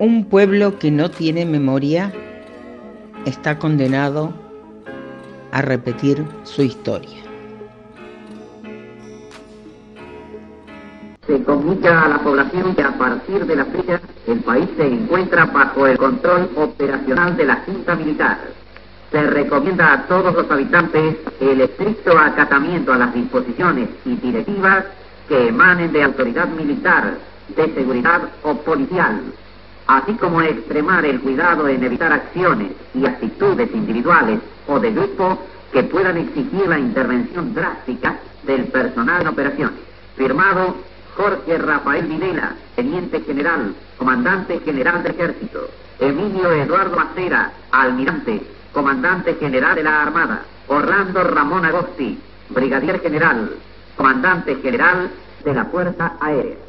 Un pueblo que no tiene memoria está condenado a repetir su historia. Se comunica a la población que a partir de la fecha el país se encuentra bajo el control operacional de la Junta Militar. Se recomienda a todos los habitantes el estricto acatamiento a las disposiciones y directivas que emanen de autoridad militar, de seguridad o policial, así como extremar el cuidado en evitar acciones y actitudes individuales o de grupo que puedan exigir la intervención drástica del personal en operaciones. Firmado Jorge Rafael Videla, Teniente General, Comandante General del Ejército. Emilio Eduardo Macera, Almirante, Comandante General de la Armada. Orlando Ramón Agosti, Brigadier General, Comandante General de la Fuerza Aérea.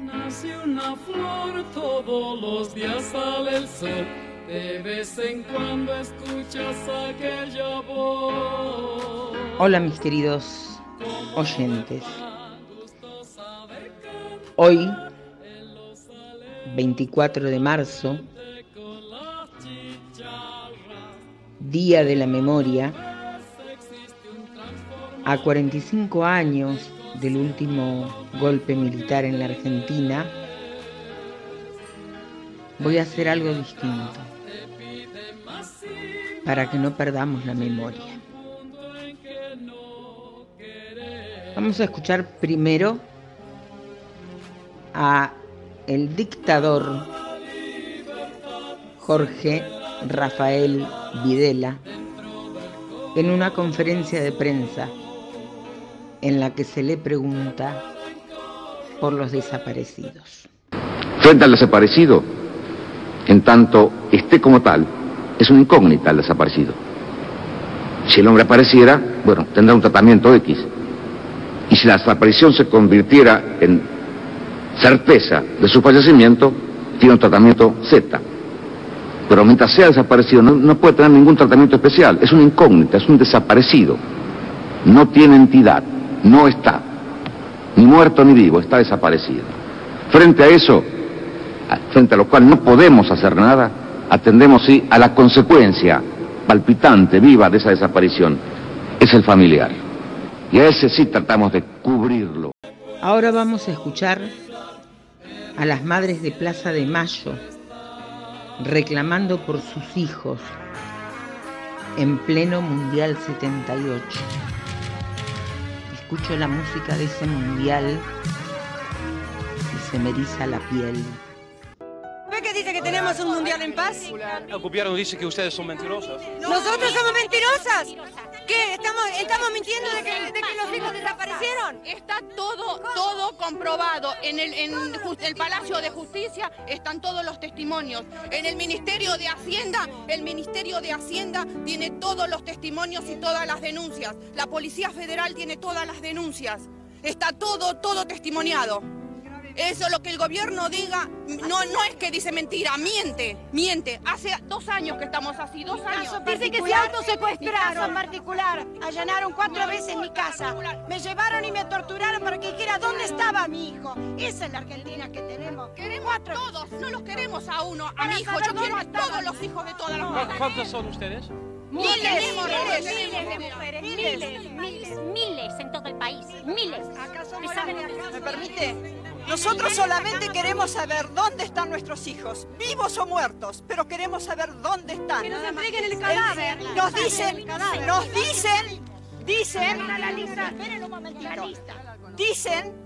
Nace una flor, todos los días sale el sol. De vez en cuando escuchas aquella voz. Hola mis queridos oyentes. Hoy, 24 de marzo, Día de la Memoria, a 45 años del último golpe militar en la Argentina, voy a hacer algo distinto para que no perdamos la memoria. Vamos a escuchar primero a el dictador Jorge Rafael Videla en una conferencia de prensa en la que se le pregunta por los desaparecidos. Frente al desaparecido, en tanto esté como tal, es una incógnita el desaparecido. Si el hombre apareciera, bueno, tendrá un tratamiento X. Y si la desaparición se convirtiera en certeza de su fallecimiento, tiene un tratamiento Z. Pero mientras sea desaparecido, no, no puede tener ningún tratamiento especial. Es una incógnita, es un desaparecido. No tiene entidad no está, ni muerto ni vivo, está desaparecido. Frente a eso, frente a lo cual no podemos hacer nada, atendemos sí a la consecuencia palpitante, viva de esa desaparición, es el familiar. Y a ese sí tratamos de cubrirlo. Ahora vamos a escuchar a las madres de Plaza de Mayo reclamando por sus hijos en pleno Mundial 78 escucho la música de ese mundial y se me eriza la piel. ¿Ve que dice que tenemos un mundial en paz? El gobierno dice que ustedes son mentirosas. ¿Nosotros somos mentirosas? ¿Qué? ¿Estamos, estamos mintiendo de que, de que los hijos desaparecieron? Está todo, todo comprobado. En el, en el Palacio de Justicia están todos los testimonios. En el Ministerio de Hacienda, el Ministerio de Hacienda tiene todos los testimonios y todas las denuncias. La Policía Federal tiene todas las denuncias. Está todo, todo testimoniado. Eso lo que el gobierno diga, no, no es que dice mentira, miente, miente. Hace dos años que estamos así, dos años. Dice que se autosecuestraron en particular. Allanaron cuatro veces mi casa. Me llevaron y me torturaron para que dijera dónde estaba mi hijo. Esa es la Argentina que tenemos. Queremos a todos, no los queremos a uno, a mi hijo. Yo quiero a todos los hijos de todas las mujeres. ¿Cuántos son ustedes? Miles, Miles, miles, de mujeres, miles, miles, miles en todo el país, miles. ¿Me permite? Nosotros solamente queremos saber dónde están nuestros hijos, vivos o muertos, pero queremos saber dónde están. Que nos entreguen el cadáver. Nos dicen, nos dicen, dicen, momentito. dicen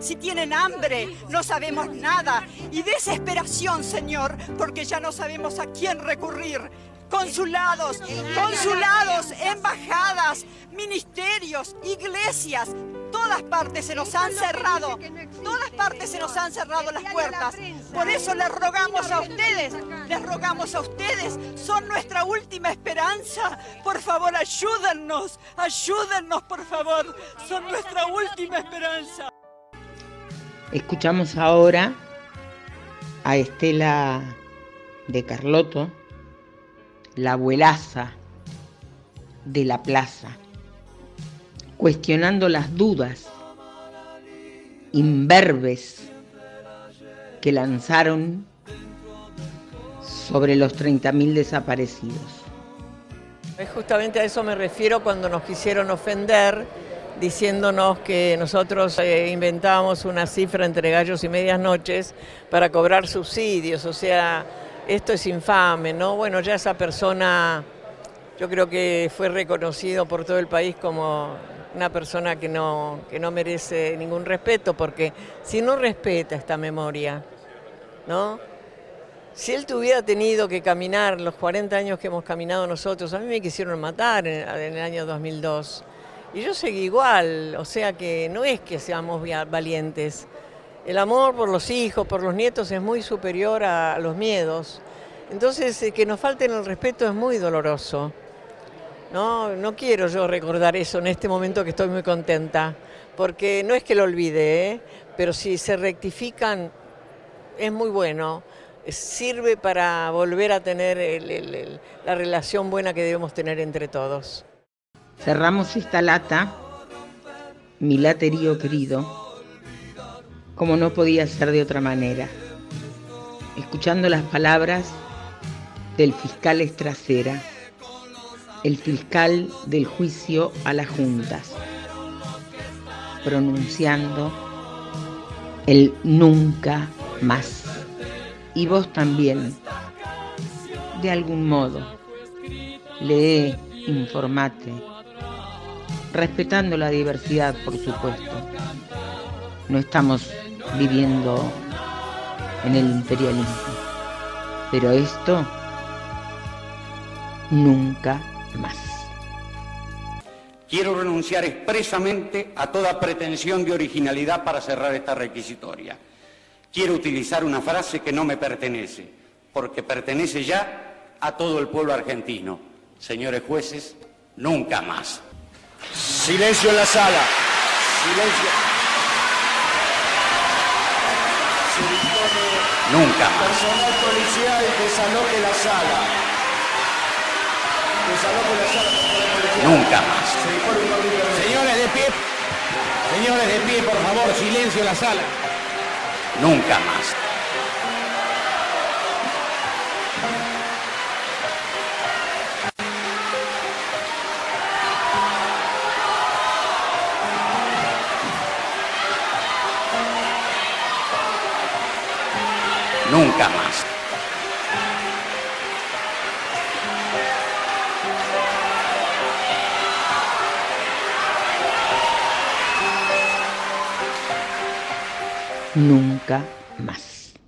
si tienen hambre, no sabemos nada. Y desesperación, Señor, porque ya no sabemos a quién recurrir. Consulados, consulados, embajadas, ministerios, iglesias, todas partes se nos han cerrado, todas partes se nos han cerrado las puertas. Por eso les rogamos a ustedes, les rogamos a ustedes, son nuestra última esperanza. Por favor, ayúdennos, ayúdennos, por favor, son nuestra última esperanza. Escuchamos ahora a Estela de Carlotto, la abuelaza de la plaza, cuestionando las dudas imberbes que lanzaron sobre los 30.000 desaparecidos. Justamente a eso me refiero cuando nos quisieron ofender diciéndonos que nosotros eh, inventábamos una cifra entre gallos y medias noches para cobrar subsidios, o sea, esto es infame, ¿no? Bueno, ya esa persona yo creo que fue reconocido por todo el país como una persona que no, que no merece ningún respeto, porque si no respeta esta memoria, ¿no? Si él tuviera tenido que caminar los 40 años que hemos caminado nosotros, a mí me quisieron matar en, en el año 2002. Y yo seguí igual, o sea que no es que seamos valientes. El amor por los hijos, por los nietos es muy superior a los miedos. Entonces, eh, que nos falten el respeto es muy doloroso. No, no quiero yo recordar eso en este momento que estoy muy contenta, porque no es que lo olvide, ¿eh? pero si se rectifican es muy bueno, sirve para volver a tener la relación buena que debemos tener entre todos. Cerramos esta lata, mi laterío querido, como no podía ser de otra manera, escuchando las palabras del fiscal Estracera, el fiscal del juicio a las juntas, pronunciando el nunca más. Y vos también, de algún modo, lee, informate, respetando la diversidad, por supuesto. No estamos viviendo en el imperialismo, pero esto nunca más. Quiero renunciar expresamente a toda pretensión de originalidad para cerrar esta requisitoria. Quiero utilizar una frase que no me pertenece, porque pertenece ya a todo el pueblo argentino. Señores jueces, nunca más. Silencio en la sala. Silencio. Nunca más. Personal policial desaloje la sala. Desaloje la sala. Nunca más. Señores de pie. Señores de pie, por favor, silencio en la sala. Nunca más. Nunca más. Nunca más.